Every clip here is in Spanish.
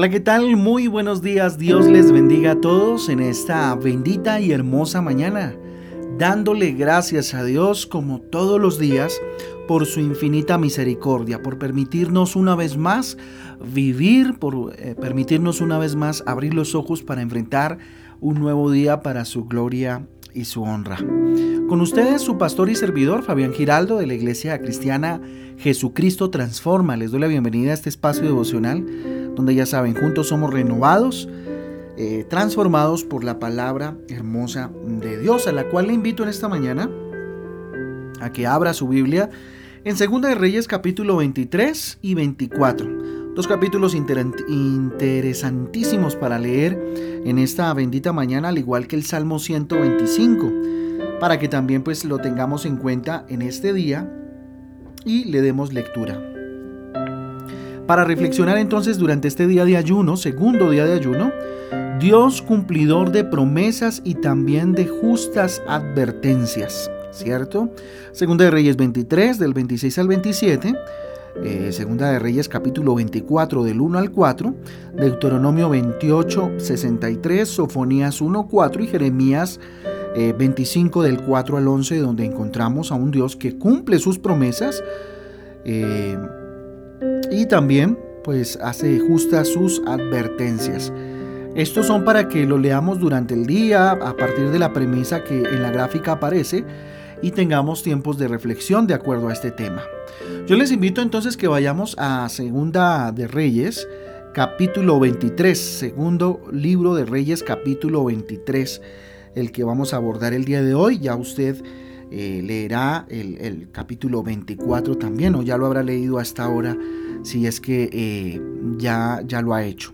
Hola, ¿qué tal? Muy buenos días. Dios les bendiga a todos en esta bendita y hermosa mañana, dándole gracias a Dios como todos los días por su infinita misericordia, por permitirnos una vez más vivir, por eh, permitirnos una vez más abrir los ojos para enfrentar un nuevo día para su gloria y su honra. Con ustedes su pastor y servidor Fabián Giraldo de la Iglesia Cristiana Jesucristo Transforma. Les doy la bienvenida a este espacio devocional donde ya saben, juntos somos renovados, eh, transformados por la palabra hermosa de Dios, a la cual le invito en esta mañana a que abra su Biblia en 2 de Reyes capítulo 23 y 24. Dos capítulos interesantísimos para leer en esta bendita mañana, al igual que el Salmo 125, para que también pues lo tengamos en cuenta en este día y le demos lectura. Para reflexionar entonces durante este día de ayuno, segundo día de ayuno, Dios cumplidor de promesas y también de justas advertencias, ¿cierto? Segunda de Reyes 23, del 26 al 27, eh, Segunda de Reyes capítulo 24 del 1 al 4, Deuteronomio 28, 63, Sofonías 1, 4 y Jeremías 25 eh, del 4 al 11, donde encontramos a un Dios que cumple sus promesas. Eh, y también pues hace justas sus advertencias. Estos son para que lo leamos durante el día a partir de la premisa que en la gráfica aparece y tengamos tiempos de reflexión de acuerdo a este tema. Yo les invito entonces que vayamos a Segunda de Reyes, capítulo 23, segundo libro de Reyes, capítulo 23, el que vamos a abordar el día de hoy. Ya usted eh, leerá el, capítulo 24 también, o ya lo habrá leído hasta ahora, si es que eh, ya, ya lo ha hecho.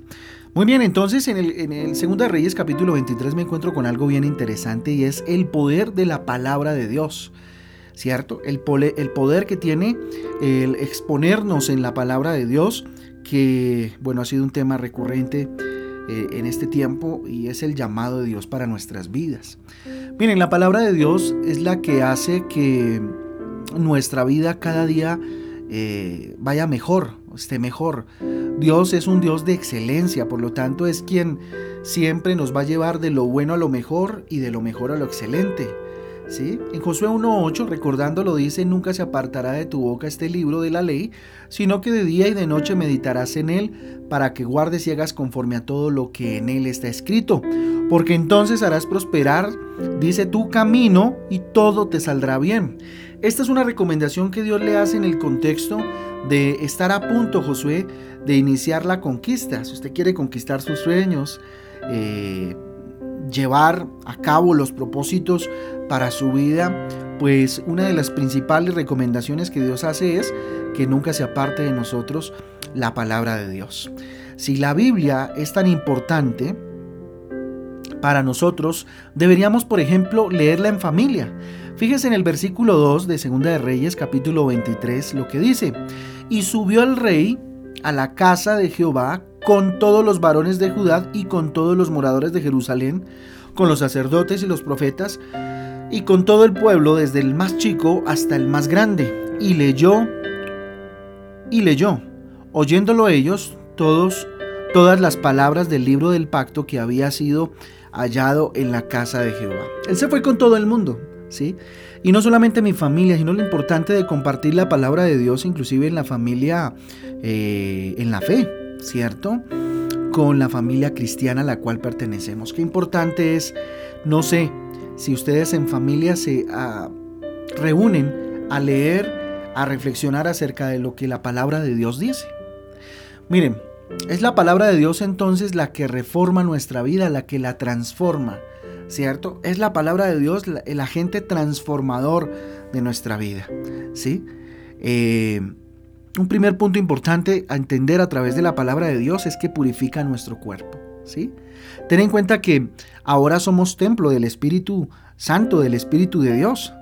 Muy bien, entonces en el, en el Segunda Reyes capítulo 23 me encuentro con algo bien interesante y es el poder de la palabra de Dios. ¿Cierto? El, el poder que tiene el exponernos en la palabra de Dios, que bueno, ha sido un tema recurrente eh, en este tiempo y es el llamado de Dios para nuestras vidas. Miren, la palabra de Dios es la que hace que nuestra vida cada día eh, vaya mejor, esté mejor. Dios es un Dios de excelencia, por lo tanto es quien siempre nos va a llevar de lo bueno a lo mejor y de lo mejor a lo excelente. En Josué 1.8, recordándolo, dice, nunca se apartará de tu boca este libro de la ley, sino que de día y de noche meditarás en él, para que guardes y hagas conforme a todo lo que en él está escrito. Porque entonces harás prosperar, dice, tu camino y todo te saldrá bien. Esta es una recomendación que Dios le hace en el contexto de estar a punto, Josué, de iniciar la conquista. Si usted quiere conquistar sus sueños, eh, llevar a cabo los propósitos para su vida, pues una de las principales recomendaciones que Dios hace es que nunca se aparte de nosotros la palabra de Dios. Si la Biblia es tan importante para nosotros, deberíamos, por ejemplo, leerla en familia. Fíjese en el versículo 2 de Segunda de Reyes, capítulo 23, lo que dice: Y subió el rey a la casa de Jehová con todos los varones de Judá y con todos los moradores de Jerusalén, con los sacerdotes y los profetas, y con todo el pueblo, desde el más chico hasta el más grande. Y leyó, y leyó, oyéndolo ellos, todos, todas las palabras del libro del pacto que había sido hallado en la casa de Jehová. Él se fue con todo el mundo, ¿sí? Y no solamente mi familia, sino lo importante de compartir la palabra de Dios, inclusive en la familia, eh, en la fe. ¿cierto? Con la familia cristiana a la cual pertenecemos. Qué importante es, no sé, si ustedes en familia se ah, reúnen a leer, a reflexionar acerca de lo que la palabra de Dios dice. Miren, es la palabra de Dios entonces la que reforma nuestra vida, la que la transforma, ¿cierto? Es la palabra de Dios el agente transformador de nuestra vida, ¿sí? Eh, un primer punto importante a entender a través de la palabra de Dios es que purifica nuestro cuerpo. ¿sí? Ten en cuenta que ahora somos templo del Espíritu Santo, del Espíritu de Dios.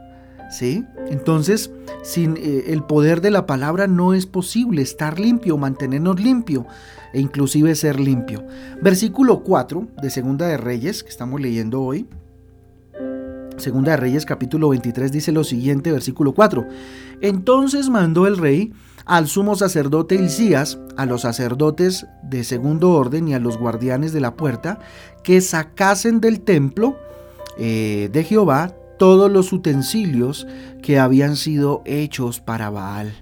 Entonces, sin eh, el poder de la palabra no es posible estar limpio, mantenernos limpio e inclusive ser limpio. Versículo 4 de Segunda de Reyes, que estamos leyendo hoy. Segunda de Reyes capítulo 23 dice lo siguiente, versículo 4. Entonces mandó el rey al sumo sacerdote Hilcías, a los sacerdotes de segundo orden y a los guardianes de la puerta, que sacasen del templo eh, de Jehová todos los utensilios que habían sido hechos para Baal,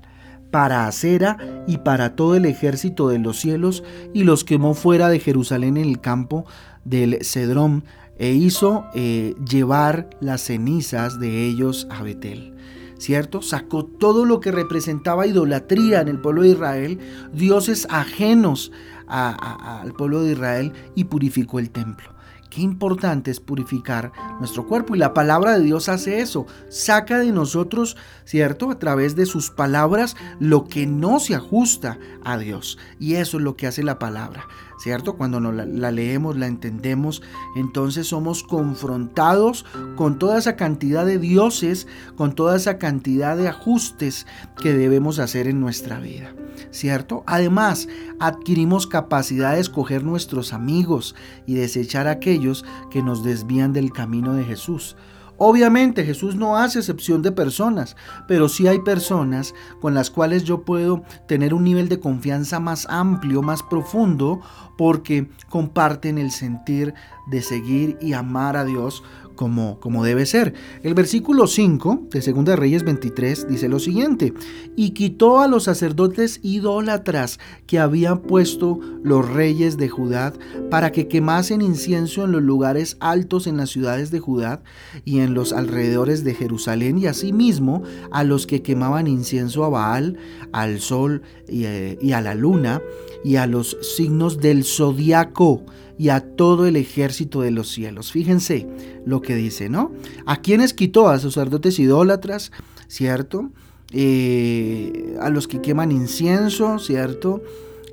para Acera y para todo el ejército de los cielos, y los quemó fuera de Jerusalén en el campo del Cedrón, e hizo eh, llevar las cenizas de ellos a Betel. ¿Cierto? Sacó todo lo que representaba idolatría en el pueblo de Israel, dioses ajenos al pueblo de Israel, y purificó el templo. Qué importante es purificar nuestro cuerpo y la palabra de Dios hace eso. Saca de nosotros, ¿cierto? A través de sus palabras lo que no se ajusta a Dios. Y eso es lo que hace la palabra. ¿Cierto? Cuando la, leemos, la entendemos, entonces somos confrontados con toda esa cantidad de dioses, con toda esa cantidad de ajustes que debemos hacer en nuestra vida, ¿cierto? Además, adquirimos capacidad de escoger nuestros amigos y desechar aquellos que nos desvían del camino de Jesús. Obviamente Jesús no hace excepción de personas, pero sí hay personas con las cuales yo puedo tener un nivel de confianza más amplio, más profundo, porque comparten el sentir de seguir y amar a Dios como, como debe ser. El versículo 5 de 2 Reyes 23 dice lo siguiente, y quitó a los sacerdotes idólatras que habían puesto los reyes de Judá para que quemasen incienso en los lugares altos en las ciudades de Judá y en los alrededores de Jerusalén y asimismo a los que quemaban incienso a Baal, al sol y, eh, y a la luna y a los signos del zodiaco y a todo el ejército de los cielos. Fíjense lo que dice, ¿no? ¿A quiénes quitó? A sacerdotes idólatras, ¿cierto? Eh, a los que queman incienso, ¿cierto?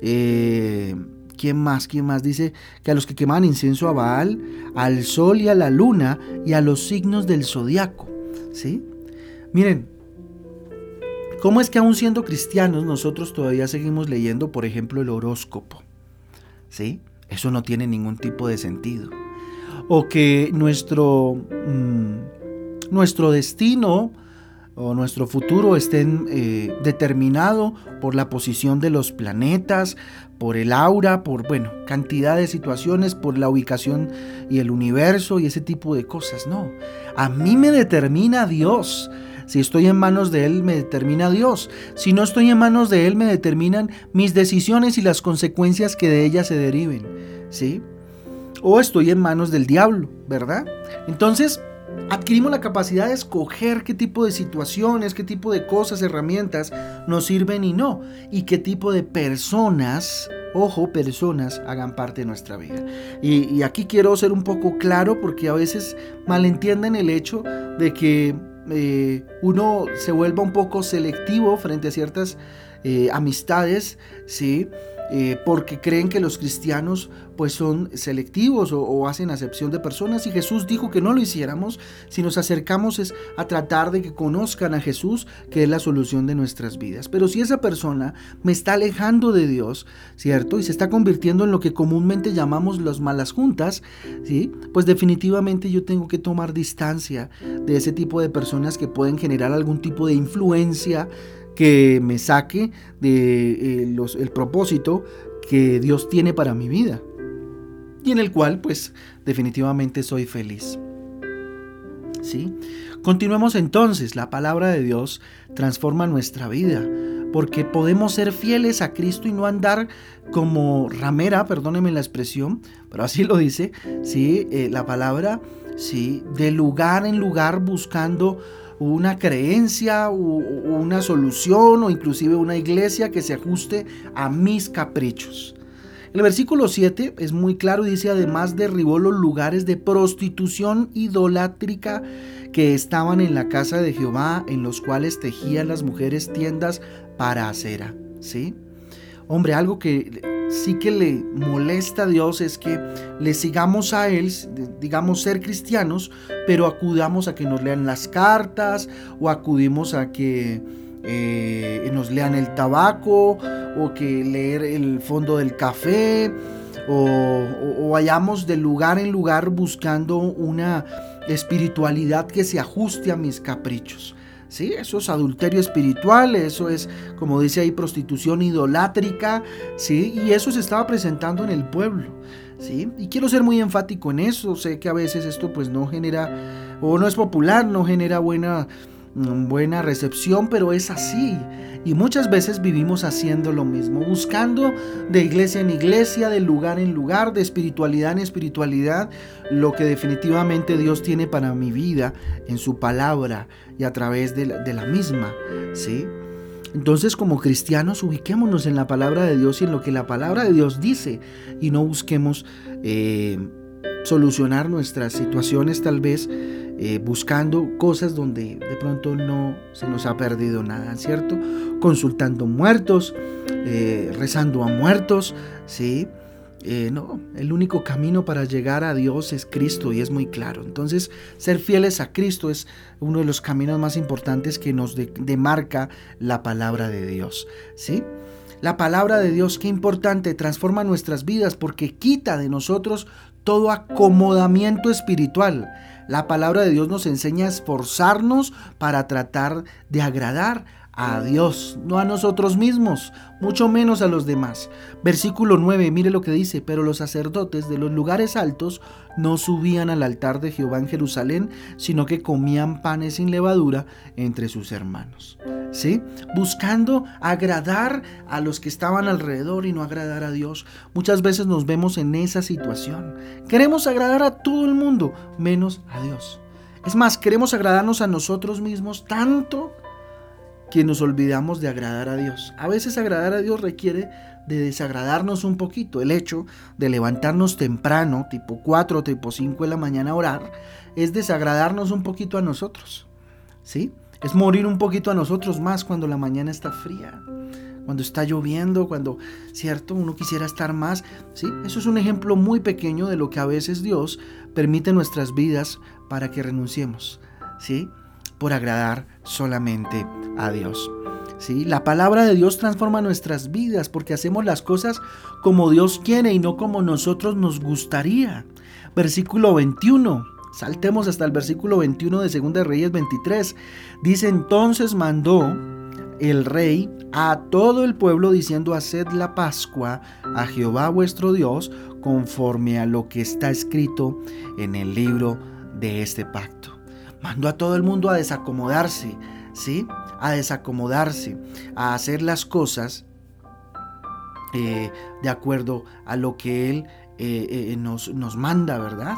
Eh, ¿Quién más? ¿Quién más? Dice que a los que queman incienso a Baal, al sol y a la luna y a los signos del zodiaco, ¿sí? Miren, ¿cómo es que aún siendo cristianos nosotros todavía seguimos leyendo, por ejemplo, el horóscopo? ¿Sí? Eso no tiene ningún tipo de sentido. O que nuestro, mm, nuestro destino o nuestro futuro esté eh, determinado por la posición de los planetas, por el aura, por, bueno, cantidad de situaciones, por la ubicación y el universo y ese tipo de cosas. No, a mí me determina Dios. Si estoy en manos de Él, me determina Dios. Si no estoy en manos de Él, me determinan mis decisiones y las consecuencias que de ellas se deriven. ¿Sí? O estoy en manos del diablo, ¿verdad? Entonces, adquirimos la capacidad de escoger qué tipo de situaciones, qué tipo de cosas, herramientas nos sirven y no. Y qué tipo de personas ojo, personas hagan parte de nuestra vida. Y, y, aquí quiero ser un poco claro porque a veces malentienden el hecho de que eh, uno se vuelva un poco selectivo frente a ciertas eh, amistades, ¿sí? Eh, porque creen que los cristianos pues son selectivos o, hacen acepción de personas y Jesús dijo que no lo hiciéramos, si nos acercamos es a tratar de que conozcan a Jesús, que es la solución de nuestras vidas. Pero si esa persona me está alejando de Dios, ¿cierto? Y se está convirtiendo en lo que comúnmente llamamos las malas juntas, ¿sí? Pues definitivamente yo tengo que tomar distancia de ese tipo de personas que pueden generar algún tipo de influencia que me saque de eh, el propósito que Dios tiene para mi vida y en el cual pues definitivamente soy feliz. ¿Sí? Continuemos entonces, la palabra de Dios transforma nuestra vida, porque podemos ser fieles a Cristo y no andar como ramera, perdóneme la expresión, pero así lo dice, ¿sí? Eh, la palabra, ¿sí? de lugar en lugar buscando una creencia o una solución o inclusive una iglesia que se ajuste a mis caprichos. El versículo 7 es muy claro y dice además derribó los lugares de prostitución idolátrica que estaban en la casa de Jehová, en los cuales tejían las mujeres tiendas para acera. ¿Sí? Hombre, algo que sí que le molesta a Dios es que le sigamos a Él, digamos ser cristianos, pero acudamos a que nos lean las cartas o acudimos a que eh, nos lean el tabaco o que leer el fondo del café o, o vayamos de lugar en lugar buscando una espiritualidad que se ajuste a mis caprichos. ¿Sí? Eso es adulterio espiritual, eso es, como dice ahí, prostitución idolátrica, ¿sí? Y eso se estaba presentando en el pueblo, ¿sí? Y quiero ser muy enfático en eso, sé que a veces esto pues no genera, o no es popular, no genera buena buena recepción, pero es así. Y muchas veces vivimos haciendo lo mismo, buscando de iglesia en iglesia, de lugar en lugar, de espiritualidad en espiritualidad, lo que definitivamente Dios tiene para mi vida en su palabra y a través de la, misma. ¿sí? Entonces como cristianos ubiquémonos en la palabra de Dios y en lo que la palabra de Dios dice y no busquemos eh, solucionar nuestras situaciones tal vez eh, buscando cosas donde de pronto no se nos ha perdido nada, ¿cierto? Consultando muertos, eh, rezando a muertos, ¿sí? Eh, no, el único camino para llegar a Dios es Cristo y es muy claro. Entonces, ser fieles a Cristo es uno de los caminos más importantes que nos demarca la palabra de Dios, ¿sí? La palabra de Dios, qué importante, transforma nuestras vidas porque quita de nosotros todo acomodamiento espiritual. La palabra de Dios nos enseña a esforzarnos para tratar de agradar a Dios, no a nosotros mismos, mucho menos a los demás. Versículo 9, mire lo que dice, pero los sacerdotes de los lugares altos no subían al altar de Jehová en Jerusalén, sino que comían panes sin levadura entre sus hermanos. ¿Sí? Buscando agradar a los que estaban alrededor y no agradar a Dios. Muchas veces nos vemos en esa situación. Queremos agradar a todo el mundo, menos a Dios. Es más, queremos agradarnos a nosotros mismos tanto que nos olvidamos de agradar a Dios. A veces agradar a Dios requiere de desagradarnos un poquito. El hecho de levantarnos temprano, tipo 4, tipo 5 de la mañana a orar, es desagradarnos un poquito a nosotros. ¿Sí? Es morir un poquito a nosotros más cuando la mañana está fría, cuando está lloviendo, cuando, cierto, uno quisiera estar más. ¿Sí? Eso es un ejemplo muy pequeño de lo que a veces Dios permite en nuestras vidas para que renunciemos. ¿Sí? Por agradar solamente a Dios. ¿Sí? La palabra de Dios transforma nuestras vidas porque hacemos las cosas como Dios quiere y no como nosotros nos gustaría. Versículo 21. Saltemos hasta el versículo 21 de 2 Reyes 23. Dice entonces mandó el rey a todo el pueblo diciendo haced la Pascua a Jehová vuestro Dios conforme a lo que está escrito en el libro de este pacto mandó a todo el mundo a desacomodarse, ¿sí? A desacomodarse, a hacer las cosas eh, de acuerdo a lo que Él eh, eh, nos, nos manda, ¿verdad?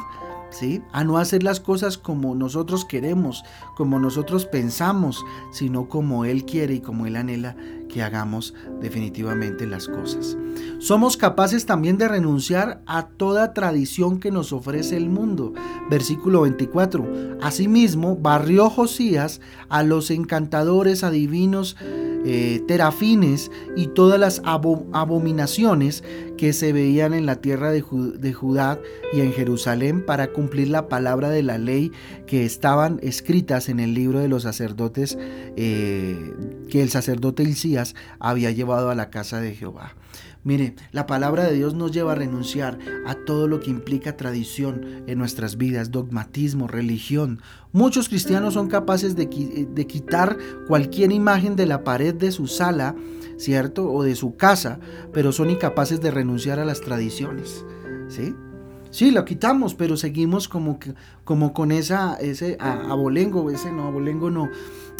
¿Sí? A no hacer las cosas como nosotros queremos, como nosotros pensamos, sino como Él quiere y como Él anhela que hagamos definitivamente las cosas. Somos capaces también de renunciar a toda tradición que nos ofrece el mundo. Versículo 24. Asimismo, barrió Josías a los encantadores, adivinos, eh, terafines y todas las abominaciones que se veían en la tierra de, Judá y en Jerusalén para cumplir la palabra de la ley que estaban escritas en el libro de los sacerdotes eh, que el sacerdote Hilcías había llevado a la casa de Jehová. Mire, la palabra de Dios nos lleva a renunciar a todo lo que implica tradición en nuestras vidas, dogmatismo, religión. Muchos cristianos son capaces de, de, quitar cualquier imagen de la pared de su sala, ¿cierto? O de su casa, pero son incapaces de renunciar a las tradiciones, ¿sí? Sí, lo quitamos, pero seguimos como, que, como con esa, ese abolengo, ese no, abolengo no,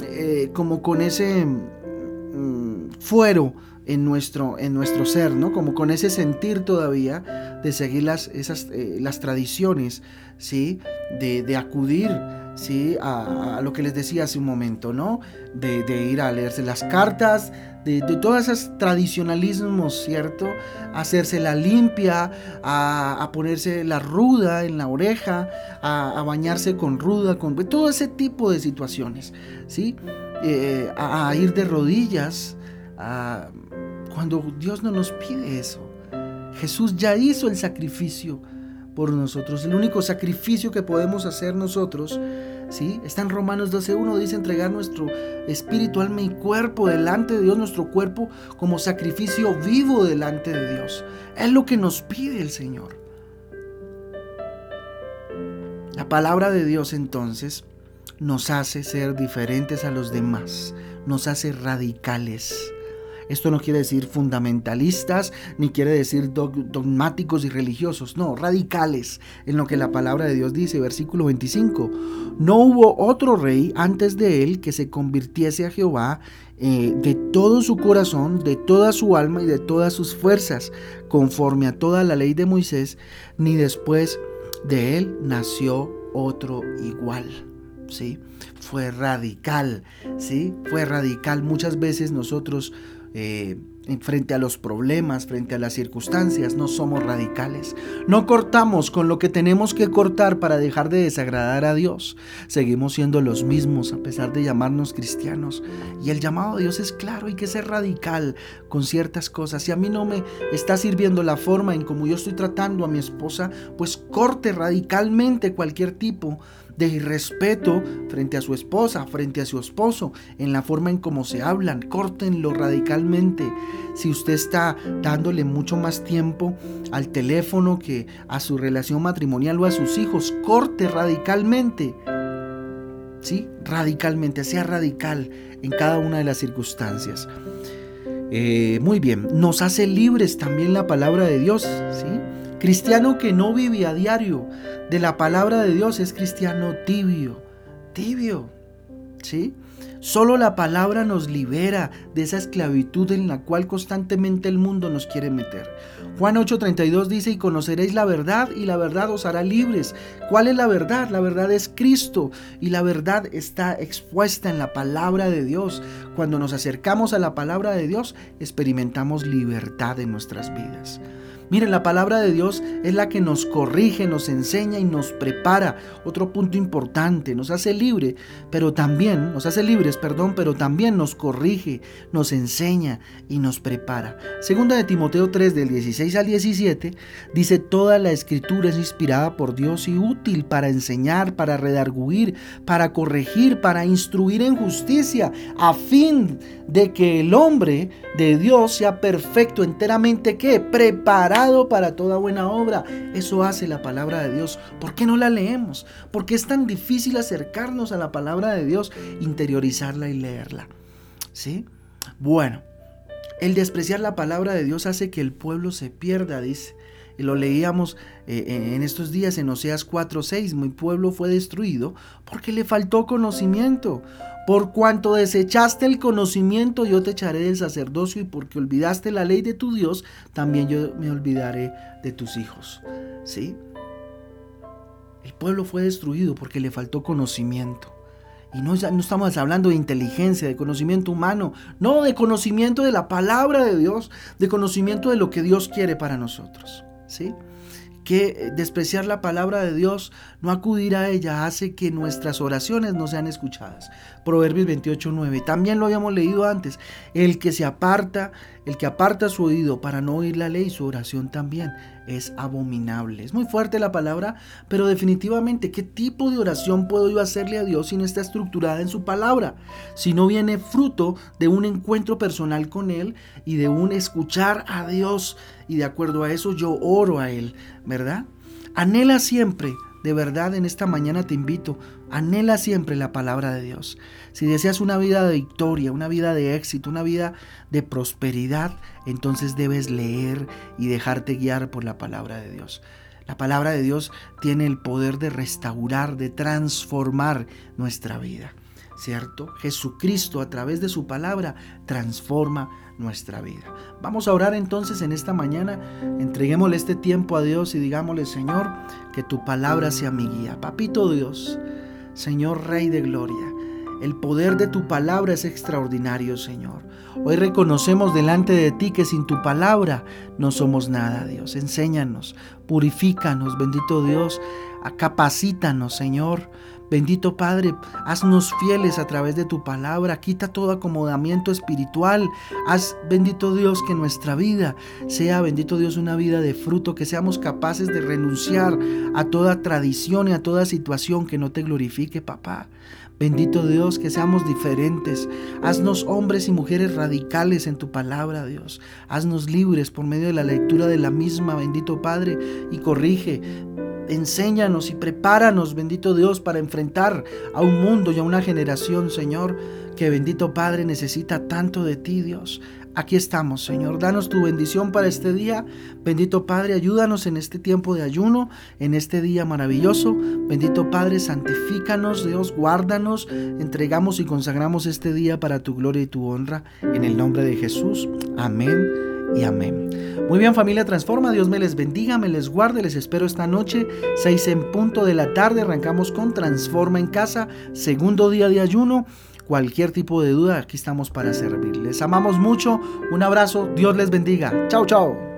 eh, como con ese mm, fuero en nuestro, en nuestro ser, ¿no? Como con ese sentir todavía de seguir las, esas, eh, las tradiciones, ¿sí? De, de acudir, ¿sí? A, lo que les decía hace un momento, ¿no? De, de ir a leerse las cartas, de, de todos esos tradicionalismos, ¿cierto? hacerse la limpia, a, a, ponerse la ruda en la oreja, a, a, bañarse con ruda, con todo ese tipo de situaciones, ¿sí? Eh, a, a ir de rodillas, cuando Dios no nos pide eso. Jesús ya hizo el sacrificio por nosotros. El único sacrificio que podemos hacer nosotros, ¿sí? Está en Romanos 12.1, dice entregar nuestro espíritu, alma y cuerpo delante de Dios, nuestro cuerpo como sacrificio vivo delante de Dios. Es lo que nos pide el Señor. La palabra de Dios entonces nos hace ser diferentes a los demás, nos hace radicales. Esto no quiere decir fundamentalistas, ni quiere decir dogmáticos y religiosos, no, radicales, en lo que la palabra de Dios dice, versículo 25. No hubo otro rey antes de él que se convirtiese a Jehová eh, de todo su corazón, de toda su alma y de todas sus fuerzas, conforme a toda la ley de Moisés, ni después de él nació otro igual. ¿Sí? Fue radical, ¿sí? Fue radical. Muchas veces nosotros eh, frente a los problemas, frente a las circunstancias, no somos radicales. No cortamos con lo que tenemos que cortar para dejar de desagradar a Dios. Seguimos siendo los mismos a pesar de llamarnos cristianos. Y el llamado a Dios es claro, hay que ser radical con ciertas cosas. Si a mí no me está sirviendo la forma en como yo estoy tratando a mi esposa, pues corte radicalmente cualquier tipo de irrespeto frente a su esposa, frente a su esposo, en la forma en cómo se hablan. Córtenlo radicalmente. Si usted está dándole mucho más tiempo al teléfono que a su relación matrimonial o a sus hijos, corte radicalmente. ¿Sí? Radicalmente, sea radical en cada una de las circunstancias. Eh, muy bien, nos hace libres también la palabra de Dios, ¿sí? Cristiano que no vive a diario de la palabra de Dios es cristiano tibio, tibio, ¿sí? Solo la palabra nos libera de esa esclavitud en la cual constantemente el mundo nos quiere meter. Juan 8:32 dice, y conoceréis la verdad y la verdad os hará libres. ¿Cuál es la verdad? La verdad es Cristo y la verdad está expuesta en la palabra de Dios. Cuando nos acercamos a la palabra de Dios, experimentamos libertad en nuestras vidas. Miren, la palabra de Dios es la que nos corrige, nos enseña y nos prepara. Otro punto importante, nos hace libre, pero también, nos hace libres, perdón, pero también nos corrige, nos enseña y nos prepara. Segunda de Timoteo 3 del 16 al 17 dice, toda la escritura es inspirada por Dios y útil para enseñar, para redarguir, para corregir, para instruir en justicia, a fin de que el hombre de Dios sea perfecto, enteramente que preparado para toda buena obra. Eso hace la palabra de Dios. ¿Por qué no la leemos? ¿Por qué es tan difícil acercarnos a la palabra de Dios, interiorizarla y leerla? ¿Sí? Bueno, el despreciar la palabra de Dios hace que el pueblo se pierda, dice. Y lo leíamos eh, en estos días en Oseas 4:6. Mi pueblo fue destruido porque le faltó conocimiento. Por cuanto desechaste el conocimiento, yo te echaré del sacerdocio y porque olvidaste la ley de tu Dios, también yo me olvidaré de tus hijos. ¿Sí? El pueblo fue destruido porque le faltó conocimiento. Y no, no, estamos hablando de inteligencia, de conocimiento humano, no, de conocimiento de la palabra de Dios, de conocimiento de lo que Dios quiere para nosotros. ¿Sí? que despreciar la palabra de Dios, no acudir a ella, hace que nuestras oraciones no sean escuchadas. Proverbios 28, 9. También lo habíamos leído antes. El que se aparta, el que aparta su oído para no oír la ley, su oración también es abominable. Es muy fuerte la palabra, pero definitivamente, ¿qué tipo de oración puedo yo hacerle a Dios si no está estructurada en su palabra? Si no viene fruto de un encuentro personal con Él y de un escuchar a Dios y de acuerdo a eso yo oro a Él, ¿verdad? Anhela siempre de verdad, en esta mañana te invito, anhela siempre la palabra de Dios. Si deseas una vida de victoria, una vida de éxito, una vida de prosperidad, entonces debes leer y dejarte guiar por la palabra de Dios. La palabra de Dios tiene el poder de restaurar, de transformar nuestra vida. ¿Cierto? Jesucristo a través de su palabra transforma nuestra vida. Vamos a orar entonces en esta mañana, entreguémosle este tiempo a Dios y digámosle, Señor, que tu palabra sea mi guía. Papito Dios, Señor Rey de Gloria, el poder de tu palabra es extraordinario, Señor. Hoy reconocemos delante de ti que sin tu palabra no somos nada, Dios. Enséñanos, purifícanos, bendito Dios, capacítanos, Señor Bendito Padre, haznos fieles a través de tu palabra, quita todo acomodamiento espiritual. Haz, bendito Dios, que nuestra vida sea, bendito Dios, una vida de fruto, que seamos capaces de renunciar a toda tradición y a toda situación que no te glorifique, papá. Bendito Dios, que seamos diferentes. Haznos hombres y mujeres radicales en tu palabra, Dios. Haznos libres por medio de la lectura de la misma, bendito Padre, y corrige Enséñanos y prepáranos, bendito Dios, para enfrentar a un mundo y a una generación, Señor, que bendito Padre necesita tanto de ti, Dios. Aquí estamos, Señor. Danos tu bendición para este día. Bendito Padre, ayúdanos en este tiempo de ayuno, en este día maravilloso. Bendito Padre, santifícanos, Dios, guárdanos. Entregamos y consagramos este día para tu gloria y tu honra. En el nombre de Jesús. Amén y amén. Muy bien familia Transforma, Dios me les bendiga, me les guarde, les espero esta noche, 6 en punto de la tarde, arrancamos con Transforma en casa, segundo día de ayuno. Cualquier tipo de duda, aquí estamos para servir. Les amamos mucho. Un abrazo. Dios les bendiga. Chao, chao.